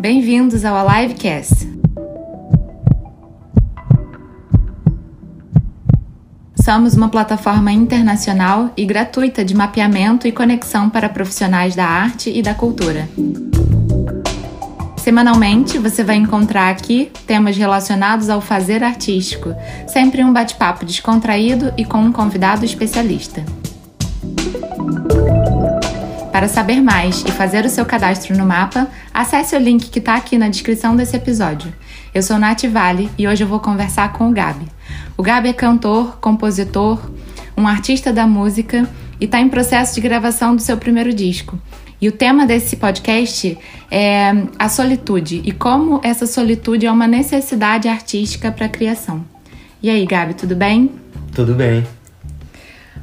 Bem-vindos ao Alivecast. Somos uma plataforma internacional e gratuita de mapeamento e conexão para profissionais da arte e da cultura. Semanalmente, você vai encontrar aqui temas relacionados ao fazer artístico, sempre um bate-papo descontraído e com um convidado especialista. Para saber mais e fazer o seu cadastro no mapa, acesse o link que está aqui na descrição desse episódio. Eu sou Nath Vale e hoje eu vou conversar com o Gabi. O Gabi é cantor, compositor, um artista da música e está em processo de gravação do seu primeiro disco. E o tema desse podcast é a solitude e como essa solitude é uma necessidade artística para a criação. E aí, Gabi, tudo bem? Tudo bem.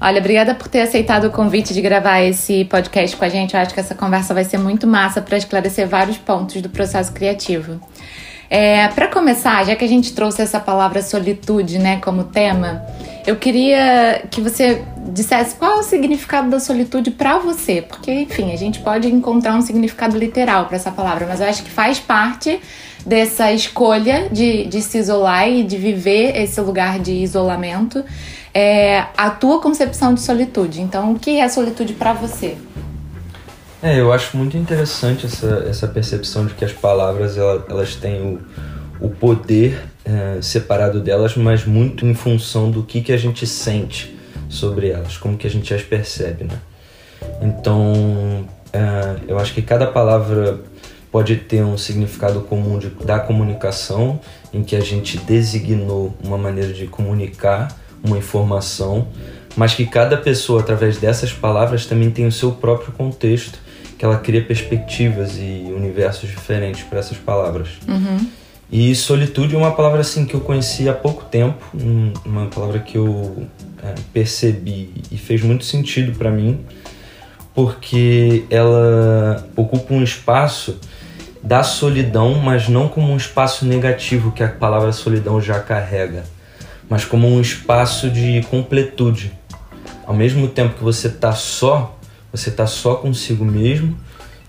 Olha, obrigada por ter aceitado o convite de gravar esse podcast com a gente. Eu acho que essa conversa vai ser muito massa para esclarecer vários pontos do processo criativo. É, para começar, já que a gente trouxe essa palavra solitude, né, como tema, eu queria que você dissesse qual é o significado da solitude para você, porque, enfim, a gente pode encontrar um significado literal para essa palavra, mas eu acho que faz parte dessa escolha de, de se isolar e de viver esse lugar de isolamento, é, a tua concepção de solitude. Então, o que é solitude para você? É, eu acho muito interessante essa, essa percepção de que as palavras elas, têm o, o poder é, separado delas, mas muito em função do que, que a gente sente sobre elas, como que a gente as percebe, né? Então, é, eu acho que cada palavra pode ter um significado comum de, da comunicação, em que a gente designou uma maneira de comunicar uma informação, mas que cada pessoa, através dessas palavras, também tem o seu próprio contexto que ela cria perspectivas e universos diferentes para essas palavras. Uhum. E solitude é uma palavra assim que eu conheci há pouco tempo, uma palavra que eu é, percebi e fez muito sentido para mim, porque ela ocupa um espaço da solidão, mas não como um espaço negativo que a palavra solidão já carrega, mas como um espaço de completude. Ao mesmo tempo que você está só, você está só consigo mesmo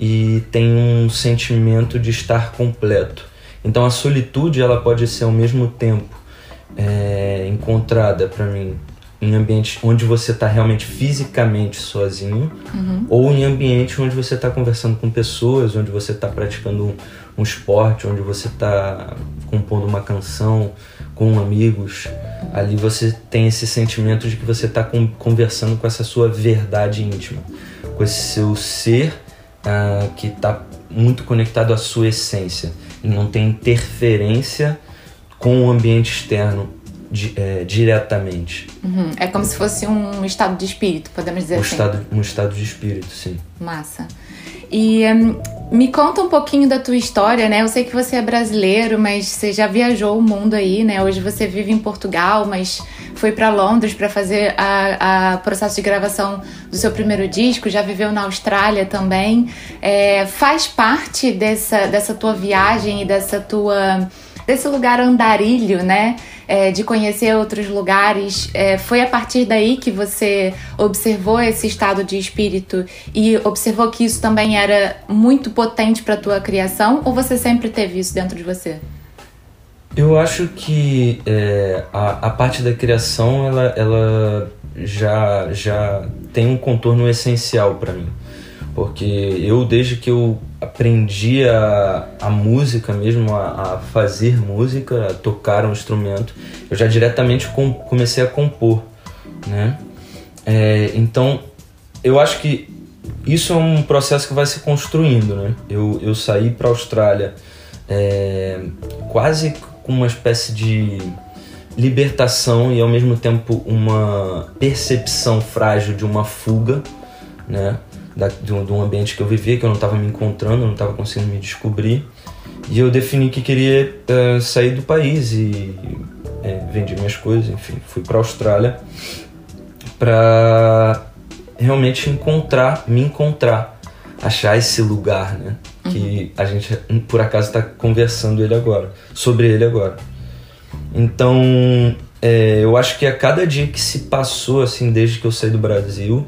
e tem um sentimento de estar completo. Então a solitude ela pode ser ao mesmo tempo é, encontrada para mim em ambientes onde você está realmente fisicamente sozinho uhum. ou em ambientes onde você está conversando com pessoas, onde você está praticando um, um, esporte, onde você está compondo uma canção com amigos. Ali você tem esse sentimento de que você está conversando com essa sua verdade íntima, com esse seu ser uh, que está muito conectado à sua essência e não tem interferência com o ambiente externo di, é, diretamente. Uhum. É como se fosse um estado de espírito, podemos dizer um assim. Estado, um estado de espírito, sim. Massa. E um, me conta um pouquinho da tua história, né? Eu sei que você é brasileiro, mas você já viajou o mundo aí, né? Hoje você vive em Portugal, mas foi para Londres para fazer a, a, processo de gravação do seu primeiro disco, já viveu na Austrália também. É, faz parte dessa, dessa tua viagem e dessa tua desse lugar andarilho, né? É, de conhecer outros lugares. É, foi a partir daí que você observou esse estado de espírito e observou que isso também era muito potente para tua criação? Ou você sempre teve isso dentro de você? Eu acho que é, a, a parte da criação ela, ela já, já tem um contorno essencial para mim. Porque eu, desde que eu aprendi a, a música mesmo, a, a, fazer música, a tocar um instrumento, eu já diretamente com, comecei a compor, né? É, então, eu acho que isso é um processo que vai se construindo, né? Eu, eu saí para a Austrália é, quase com uma espécie de libertação e ao mesmo tempo uma percepção frágil de uma fuga, né? Da, de, um, de, um, ambiente que eu vivia, que eu não estava me encontrando, não estava conseguindo me descobrir. E eu defini que queria uh, sair do país e é, vendi minhas coisas, enfim, fui para a Austrália para realmente encontrar, me encontrar, achar esse lugar, né? Uhum. Que a gente por acaso está conversando ele agora, sobre ele agora. Então, é, eu acho que a cada dia que se passou assim desde que eu saí do Brasil,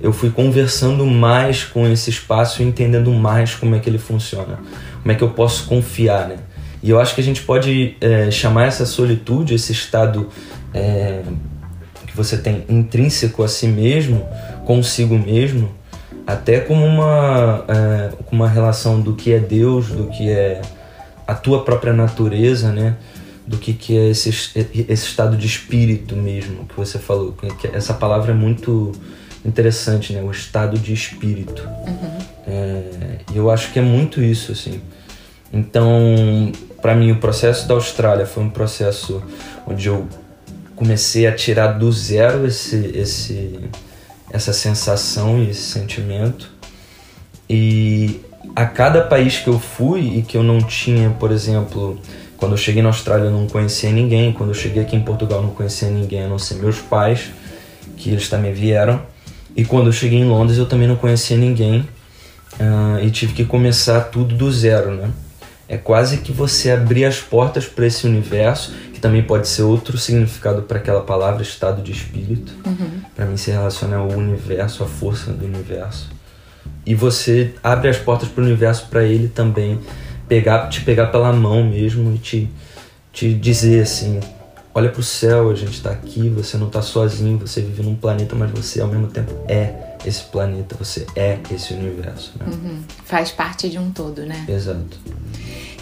eu fui conversando mais com esse espaço e entendendo mais como é que ele funciona, como é que eu posso confiar, né? E eu acho que a gente pode é, chamar essa solitude, esse estado é, que você tem intrínseco a si mesmo, consigo mesmo, até como uma, é, uma relação do que é Deus, do que é a tua própria natureza, né? Do que, que é esse, esse estado de espírito mesmo que você falou. Que essa palavra é muito interessante, né? O estado de espírito. Uhum. É, eu acho que é muito isso, assim. Então, para mim, o processo da Austrália foi um processo onde eu comecei a tirar do zero esse, esse, essa sensação e esse sentimento. E a cada país que eu fui e que eu não tinha, por exemplo, quando eu cheguei na Austrália eu não conhecia ninguém, quando eu cheguei aqui em Portugal eu não conhecia ninguém a não ser meus pais, que eles também vieram. E quando eu cheguei em Londres eu também não conhecia ninguém uh, e tive que começar tudo do zero, né? É quase que você abrir as portas para esse universo, que também pode ser outro significado para aquela palavra, estado de espírito. Uhum. Para mim se relaciona ao universo, à força do universo. E você abre as portas para o universo para ele também pegar, te pegar pela mão mesmo e te, te dizer assim: olha para o céu, a gente está aqui, você não está sozinho, você vive num planeta, mas você ao mesmo tempo é esse planeta, você é esse universo. Né? Uhum. Faz parte de um todo, né? Exato.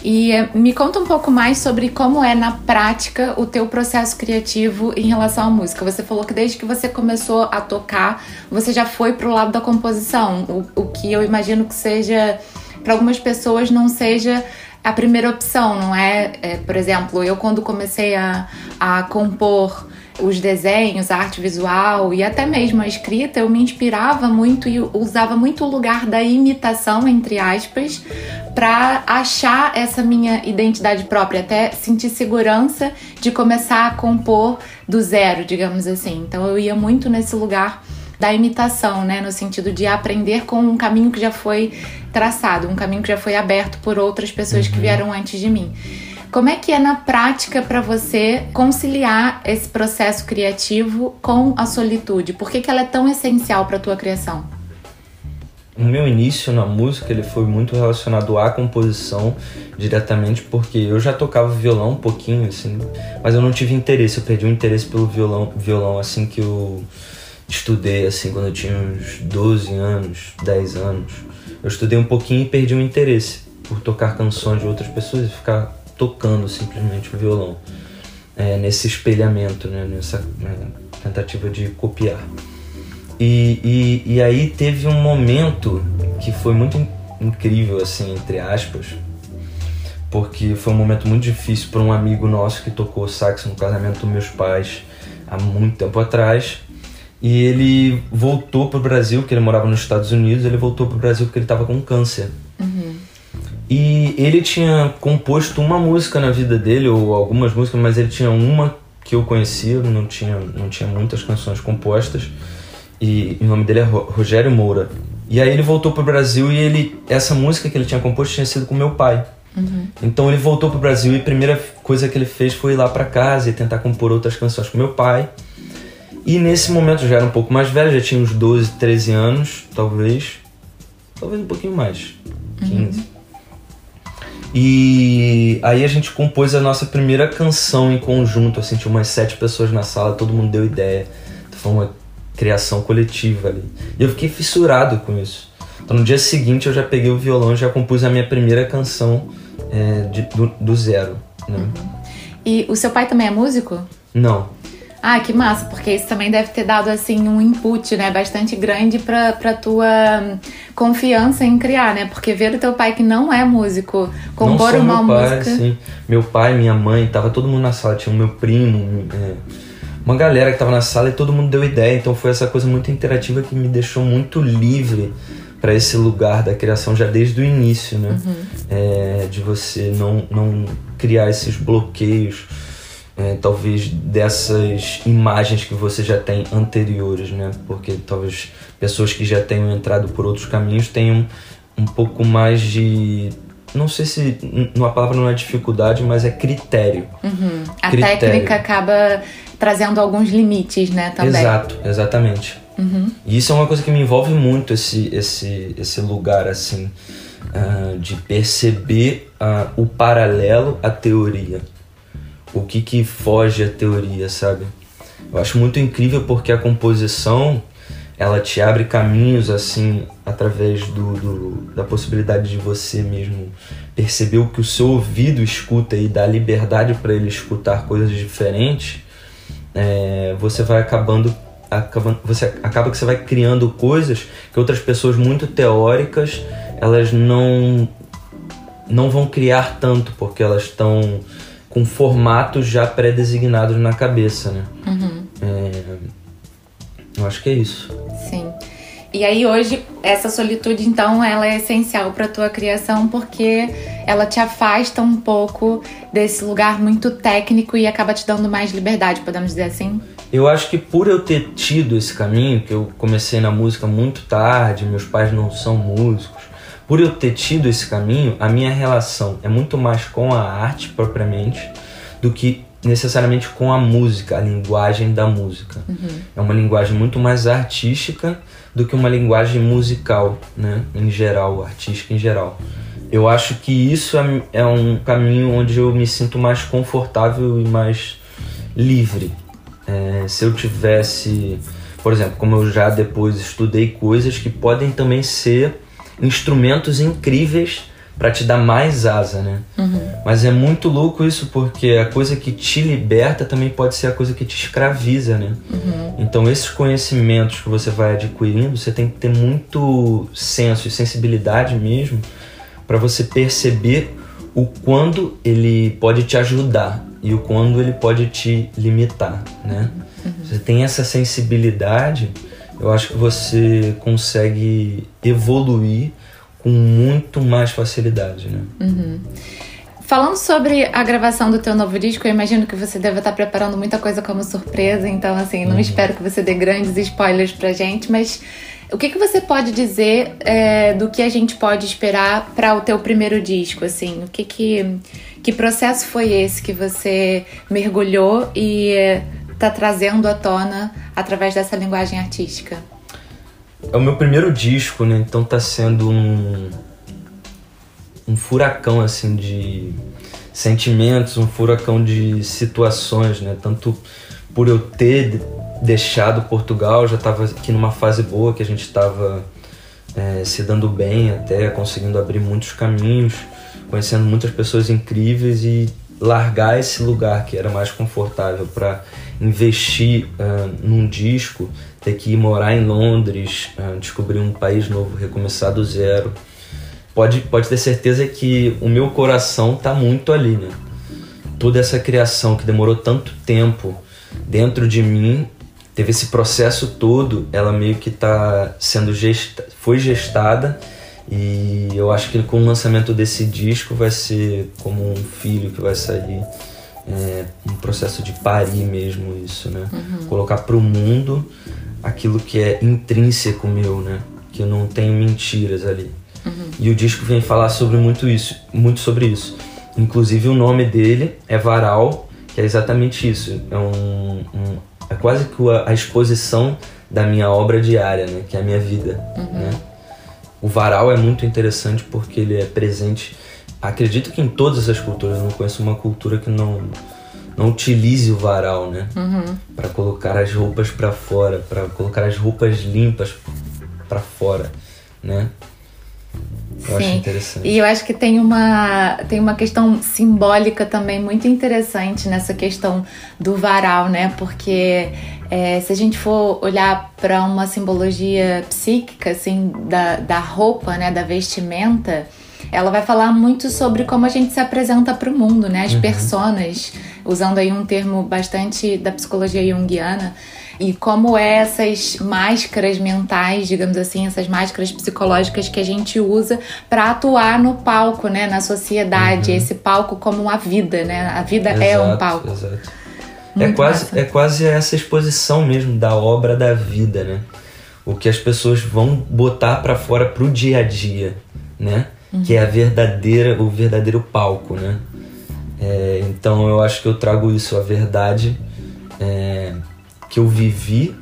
E eh, me conta um pouco mais sobre como é na prática o teu processo criativo em relação à música. Você falou que desde que você começou a tocar, você já foi pro lado da composição, o, o que eu imagino que seja para algumas pessoas não seja a primeira opção, não é? é? Por exemplo, eu quando comecei a, a compor os desenhos, a arte visual e até mesmo a escrita, eu me inspirava muito e usava muito o lugar da imitação, entre aspas, para achar essa minha identidade própria, até sentir segurança de começar a compor do zero, digamos assim. Então eu ia muito nesse lugar da imitação, né, no sentido de aprender com um caminho que já foi traçado, um caminho que já foi aberto por outras pessoas uhum. que vieram antes de mim. Como é que é na prática para você conciliar esse processo criativo com a solitude? Por que, que ela é tão essencial para a tua criação? O meu início na música ele foi muito relacionado à composição diretamente porque eu já tocava violão um pouquinho assim, mas eu não tive interesse, eu perdi o interesse pelo violão, violão assim que eu estudei assim quando eu tinha uns 12 anos, 10 anos. Eu estudei um pouquinho e perdi o interesse por tocar canções de outras pessoas e ficar tocando simplesmente o violão é, nesse espelhamento, né, nessa né, tentativa de copiar. E, e, e, aí teve um momento que foi muito incrível, assim, entre aspas, porque foi um momento muito difícil para um amigo nosso que tocou sax no casamento dos meus pais há muito tempo atrás. E ele voltou para o Brasil, que ele morava nos Estados Unidos, ele voltou para o Brasil porque ele estava com câncer. Uhum. E ele tinha composto uma música na vida dele, ou algumas músicas, mas ele tinha uma que eu conhecia, não tinha, não tinha muitas canções compostas. E, e o nome dele é Rogério Moura. E aí ele voltou para o Brasil e ele essa música que ele tinha composto tinha sido com meu pai. Uhum. Então ele voltou para o Brasil e a primeira coisa que ele fez foi ir lá para casa e tentar compor outras canções com meu pai. E nesse momento eu já era um pouco mais velho, já tinha uns 12, 13 anos, talvez. Talvez um pouquinho mais. 15. Uhum. E aí a gente compôs a nossa primeira canção em conjunto, assim, tinha umas sete pessoas na sala, todo mundo deu ideia. Foi uma criação coletiva ali. E eu fiquei fissurado com isso. Então no dia seguinte eu já peguei o violão e já compus a minha primeira canção é, de, do, do, zero. Né? Uhum. E o seu pai também é músico? Não. Ah, que massa, porque isso também deve ter dado assim um input, né, bastante grande para para tua confiança em criar, né? Porque ver o teu pai que não é músico compor não uma meu pai, música. Sim. Meu pai, minha mãe, tava todo mundo na sala, tinha o meu primo, é, uma galera que tava na sala e todo mundo deu ideia, então foi essa coisa muito interativa que me deixou muito livre para esse lugar da criação já desde o início, né? Uhum. É, de você não, não criar esses bloqueios é, talvez dessas imagens que você já tem anteriores, né? Porque talvez pessoas que já tenham entrado por outros caminhos tenham um pouco mais de não sei se uma palavra não é dificuldade, mas é critério. Uhum. A critério. técnica acaba trazendo alguns limites, né, também. Exato, exatamente. Uhum. E isso é uma coisa que me envolve muito, esse, esse, esse lugar assim, uh, de perceber uh, o paralelo à teoria. O que, que foge à teoria, sabe? Eu acho muito incrível porque a composição ela te abre caminhos assim através do, do, da possibilidade de você mesmo perceber o que o seu ouvido escuta e dar liberdade para ele escutar coisas diferentes é, você vai acabando, acabando você acaba que você vai criando coisas que outras pessoas muito teóricas elas não não vão criar tanto porque elas estão com formatos já pré-designados na cabeça, né? Uhum. É, eu acho que é isso. Sim. E aí hoje essa solitude então ela é essencial para tua criação porque ela te afasta um pouco desse lugar muito técnico e acaba te dando mais liberdade, podemos dizer assim. Eu acho que por eu ter tido esse caminho, que eu comecei na música muito tarde, meus pais não são músicos, por eu ter tido esse caminho, a minha relação é muito mais com a arte propriamente do que necessariamente com a música, a linguagem da música. Uhum. É uma linguagem muito mais artística do que uma linguagem musical, né? Em geral, artística em geral. Eu acho que isso é, é um caminho onde eu me sinto mais confortável e mais livre. É, se eu tivesse, por exemplo, como eu já depois estudei coisas que podem também ser instrumentos incríveis para te dar mais asa, né? Uhum. Mas é muito louco isso porque a coisa que te liberta também pode ser a coisa que te escraviza, né? Uhum. Então esses conhecimentos que você vai adquirindo, você tem que ter muito senso e sensibilidade mesmo para você perceber o quando ele pode te ajudar e o quando ele pode te limitar, né? Uhum. Você tem essa sensibilidade, eu acho que você consegue evoluir com muito mais facilidade, né? Uhum. Falando sobre a gravação do teu novo disco, eu imagino que você deve estar preparando muita coisa como surpresa, então assim, não uhum. espero que você dê grandes spoilers pra gente, mas o que, que você pode dizer é, do que a gente pode esperar para o teu primeiro disco, assim? O que que, que processo foi esse que você mergulhou e está trazendo à tona através dessa linguagem artística? É o meu primeiro disco, né? Então tá sendo um, um furacão, assim, de sentimentos, um furacão de situações, né? Tanto por eu ter deixado Portugal, já estava aqui numa fase boa, que a gente estava é, se dando bem até, conseguindo abrir muitos caminhos, conhecendo muitas pessoas incríveis e largar esse lugar que era mais confortável para investir uh, num disco, ter que ir morar em Londres, uh, descobrir um país novo, recomeçar do zero. Pode, pode ter certeza que o meu coração tá muito ali, né? Toda essa criação que demorou tanto tempo dentro de mim, teve esse processo todo, ela meio que tá sendo gesta, foi gestada e eu acho que com o lançamento desse disco vai ser como um filho que vai sair é, um processo de parir mesmo isso, né? Uhum. Colocar para o mundo aquilo que é intrínseco meu, né? Que eu não tenho mentiras ali. Uhum. E o disco vem falar sobre muito isso, muito sobre isso. Inclusive o nome dele é Varal, que é exatamente isso. É um, um é quase que a, a, exposição da minha obra diária, né? Que é a minha vida, uhum. né? O varal é muito interessante porque ele é presente acredito que em todas as culturas, eu não conheço uma cultura que não não utilize o varal, né? Uhum. Para colocar as roupas para fora, para colocar as roupas limpas para fora, né? Eu Sim. acho interessante. E eu acho que tem uma, tem uma questão simbólica também muito interessante nessa questão do varal, né? Porque é, se a gente for olhar para uma simbologia psíquica, assim, da, da roupa, né? Da vestimenta, ela vai falar muito sobre como a gente se apresenta para o mundo, né? As uhum. personas, usando aí um termo bastante da psicologia junguiana, e como essas máscaras mentais, digamos assim, essas máscaras psicológicas que a gente usa para atuar no palco, né, na sociedade, uhum. esse palco como uma vida, né? A vida exato, é um palco. Exato. é quase é quase essa exposição mesmo da obra da vida, né? O que as pessoas vão botar para fora pro dia a dia, né? uhum. que é a verdadeira, o verdadeiro palco, né? É, então eu acho que eu trago isso, a verdade é, que eu vivi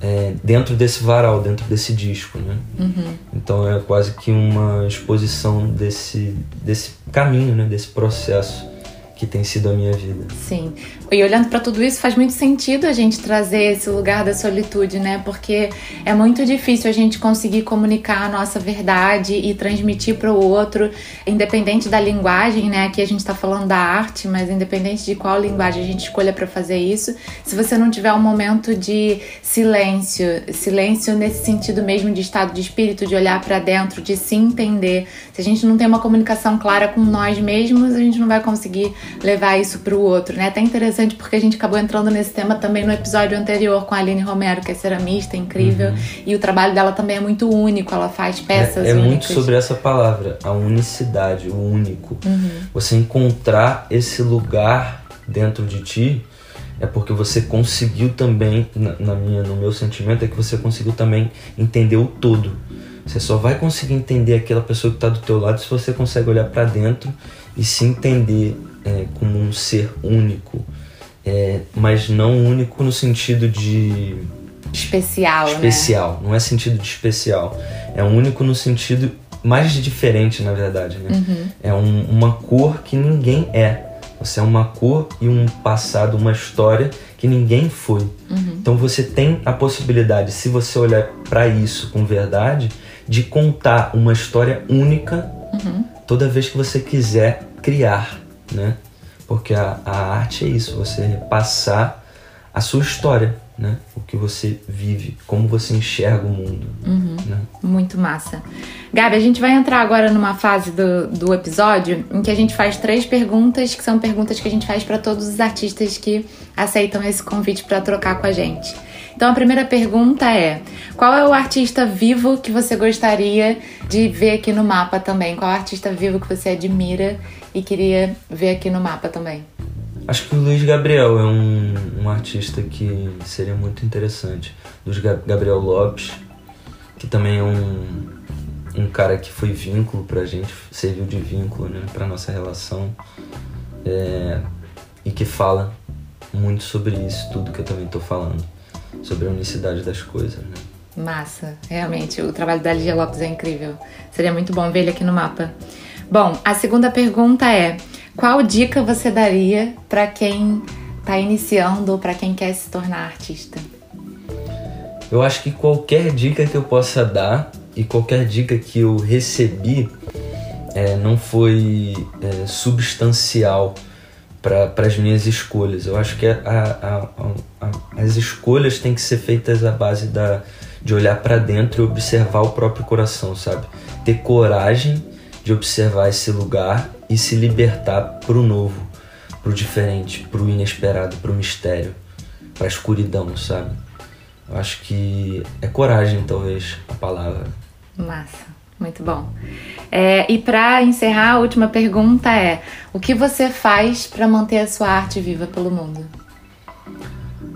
é, dentro desse varal, dentro desse disco, né? Uhum. Então é quase que uma exposição desse, desse caminho, né? Desse processo que tem sido a minha vida. Sim. E olhando para tudo isso, faz muito sentido a gente trazer esse lugar da solitude, né? Porque é muito difícil a gente conseguir comunicar a nossa verdade e transmitir para o outro, independente da linguagem, né? Aqui a gente está falando da arte, mas independente de qual linguagem a gente escolha para fazer isso, se você não tiver um momento de silêncio, silêncio nesse sentido mesmo de estado de espírito, de olhar para dentro, de se entender, se a gente não tem uma comunicação clara com nós mesmos, a gente não vai conseguir levar isso para o outro, né? Até interessante porque a gente acabou entrando nesse tema também no episódio anterior com a Aline Romero, que é ceramista incrível, uhum. e o trabalho dela também é muito único, ela faz peças É, é únicas. muito sobre essa palavra, a unicidade, o único. Uhum. Você encontrar esse lugar dentro de ti é porque você conseguiu também, na, na, minha, no meu sentimento, é que você conseguiu também entender o todo. Você só vai conseguir entender aquela pessoa que está do teu lado se você consegue olhar para dentro e se entender é, como um ser único, é, mas não único no sentido de especial, especial, né? não é sentido de especial, é único no sentido mais diferente, na verdade, né? Uhum. É um, uma cor que ninguém é. Você é uma cor e um passado, uma história que ninguém foi. Uhum. Então você tem a possibilidade, se você olhar para isso com verdade, de contar uma história única uhum. toda vez que você quiser criar, né? Porque a, a arte é isso, você passar a sua história, né? O que você vive, como você enxerga o mundo. Uhum. Né? Muito massa. Gabi, a gente vai entrar agora numa fase do, do episódio em que a gente faz três perguntas, que são perguntas que a gente faz para todos os artistas que aceitam esse convite para trocar com a gente. Então a primeira pergunta é: qual é o artista vivo que você gostaria de ver aqui no mapa também? Qual é o artista vivo que você admira e queria ver aqui no mapa também? Acho que o Luiz Gabriel é um, um artista que seria muito interessante. Luiz Gabriel Lopes, que também é um, um cara que foi vínculo pra gente, serviu de vínculo né, pra nossa relação. É, e que fala muito sobre isso, tudo que eu também tô falando. Sobre a unicidade das coisas, né? Massa, realmente, o trabalho da Ligia Lopes é incrível. Seria muito bom ver ele aqui no mapa. Bom, a segunda pergunta é: qual dica você daria para quem está iniciando ou para quem quer se tornar artista? Eu acho que qualquer dica que eu possa dar e qualquer dica que eu recebi é, não foi é, substancial para as minhas escolhas. Eu acho que a, a, a, as escolhas têm que ser feitas à base da, de olhar para dentro e observar o próprio coração, sabe? Ter coragem de observar esse lugar e se libertar para o novo, para o diferente, para o inesperado, para o mistério, para a escuridão, sabe? Eu acho que é coragem, talvez, a palavra. Massa, muito bom. É, e para encerrar, a última pergunta é: o que você faz para manter a sua arte viva pelo mundo?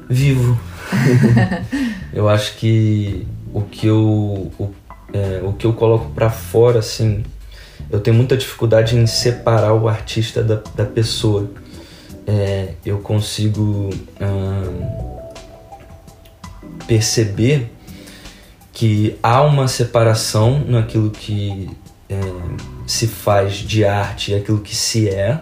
Vivo. eu acho que o que eu, o, é, o que eu coloco para fora, assim, eu tenho muita dificuldade em separar o artista da, da pessoa. É, eu consigo hum, perceber que há uma separação naquilo que é, se faz de arte e aquilo que se é,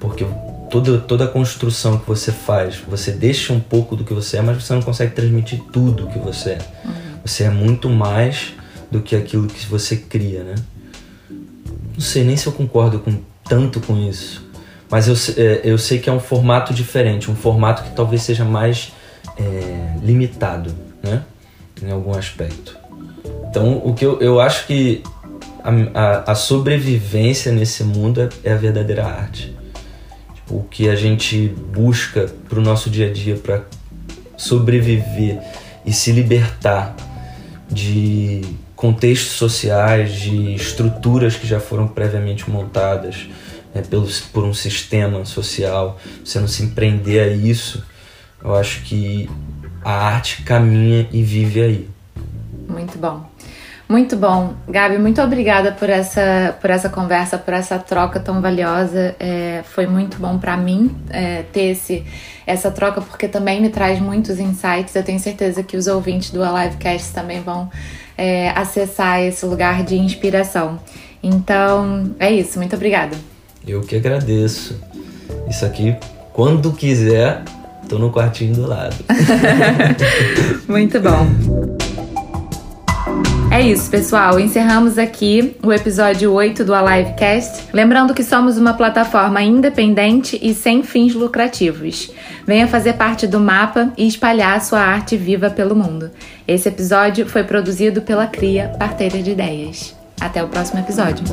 porque toda, toda a construção que você faz, você deixa um pouco do que você é, mas você não consegue transmitir tudo o que você é. Uhum. Você é muito mais do que aquilo que você cria, né? Não sei nem se eu concordo com tanto com isso, mas eu, é, eu sei que é um formato diferente, um formato que talvez seja mais é, limitado, né? Em algum aspecto. Então, o que eu, eu acho que a, a, a sobrevivência nesse mundo é, é, a verdadeira arte. Tipo, o que a gente busca para o nosso dia a dia para sobreviver e se libertar de contextos sociais, de estruturas que já foram previamente montadas né, pelo, por um sistema social, você não se empreender a isso, eu acho que a arte caminha e vive aí. Muito bom. Muito bom. Gabi, muito obrigada por essa, por essa conversa, por essa troca tão valiosa. É, foi muito bom para mim é, ter esse, essa troca, porque também me traz muitos insights. Eu tenho certeza que os ouvintes do Alivecast também vão é, acessar esse lugar de inspiração. Então, é isso. Muito obrigada. Eu que agradeço. Isso aqui, quando quiser, tô no quartinho do lado. muito bom. É isso, pessoal. Encerramos aqui o episódio 8 do Alivecast. Lembrando que somos uma plataforma independente e sem fins lucrativos. Venha fazer parte do mapa e espalhar sua arte viva pelo mundo. Esse episódio foi produzido pela Cria Parteira de Ideias. Até o próximo episódio.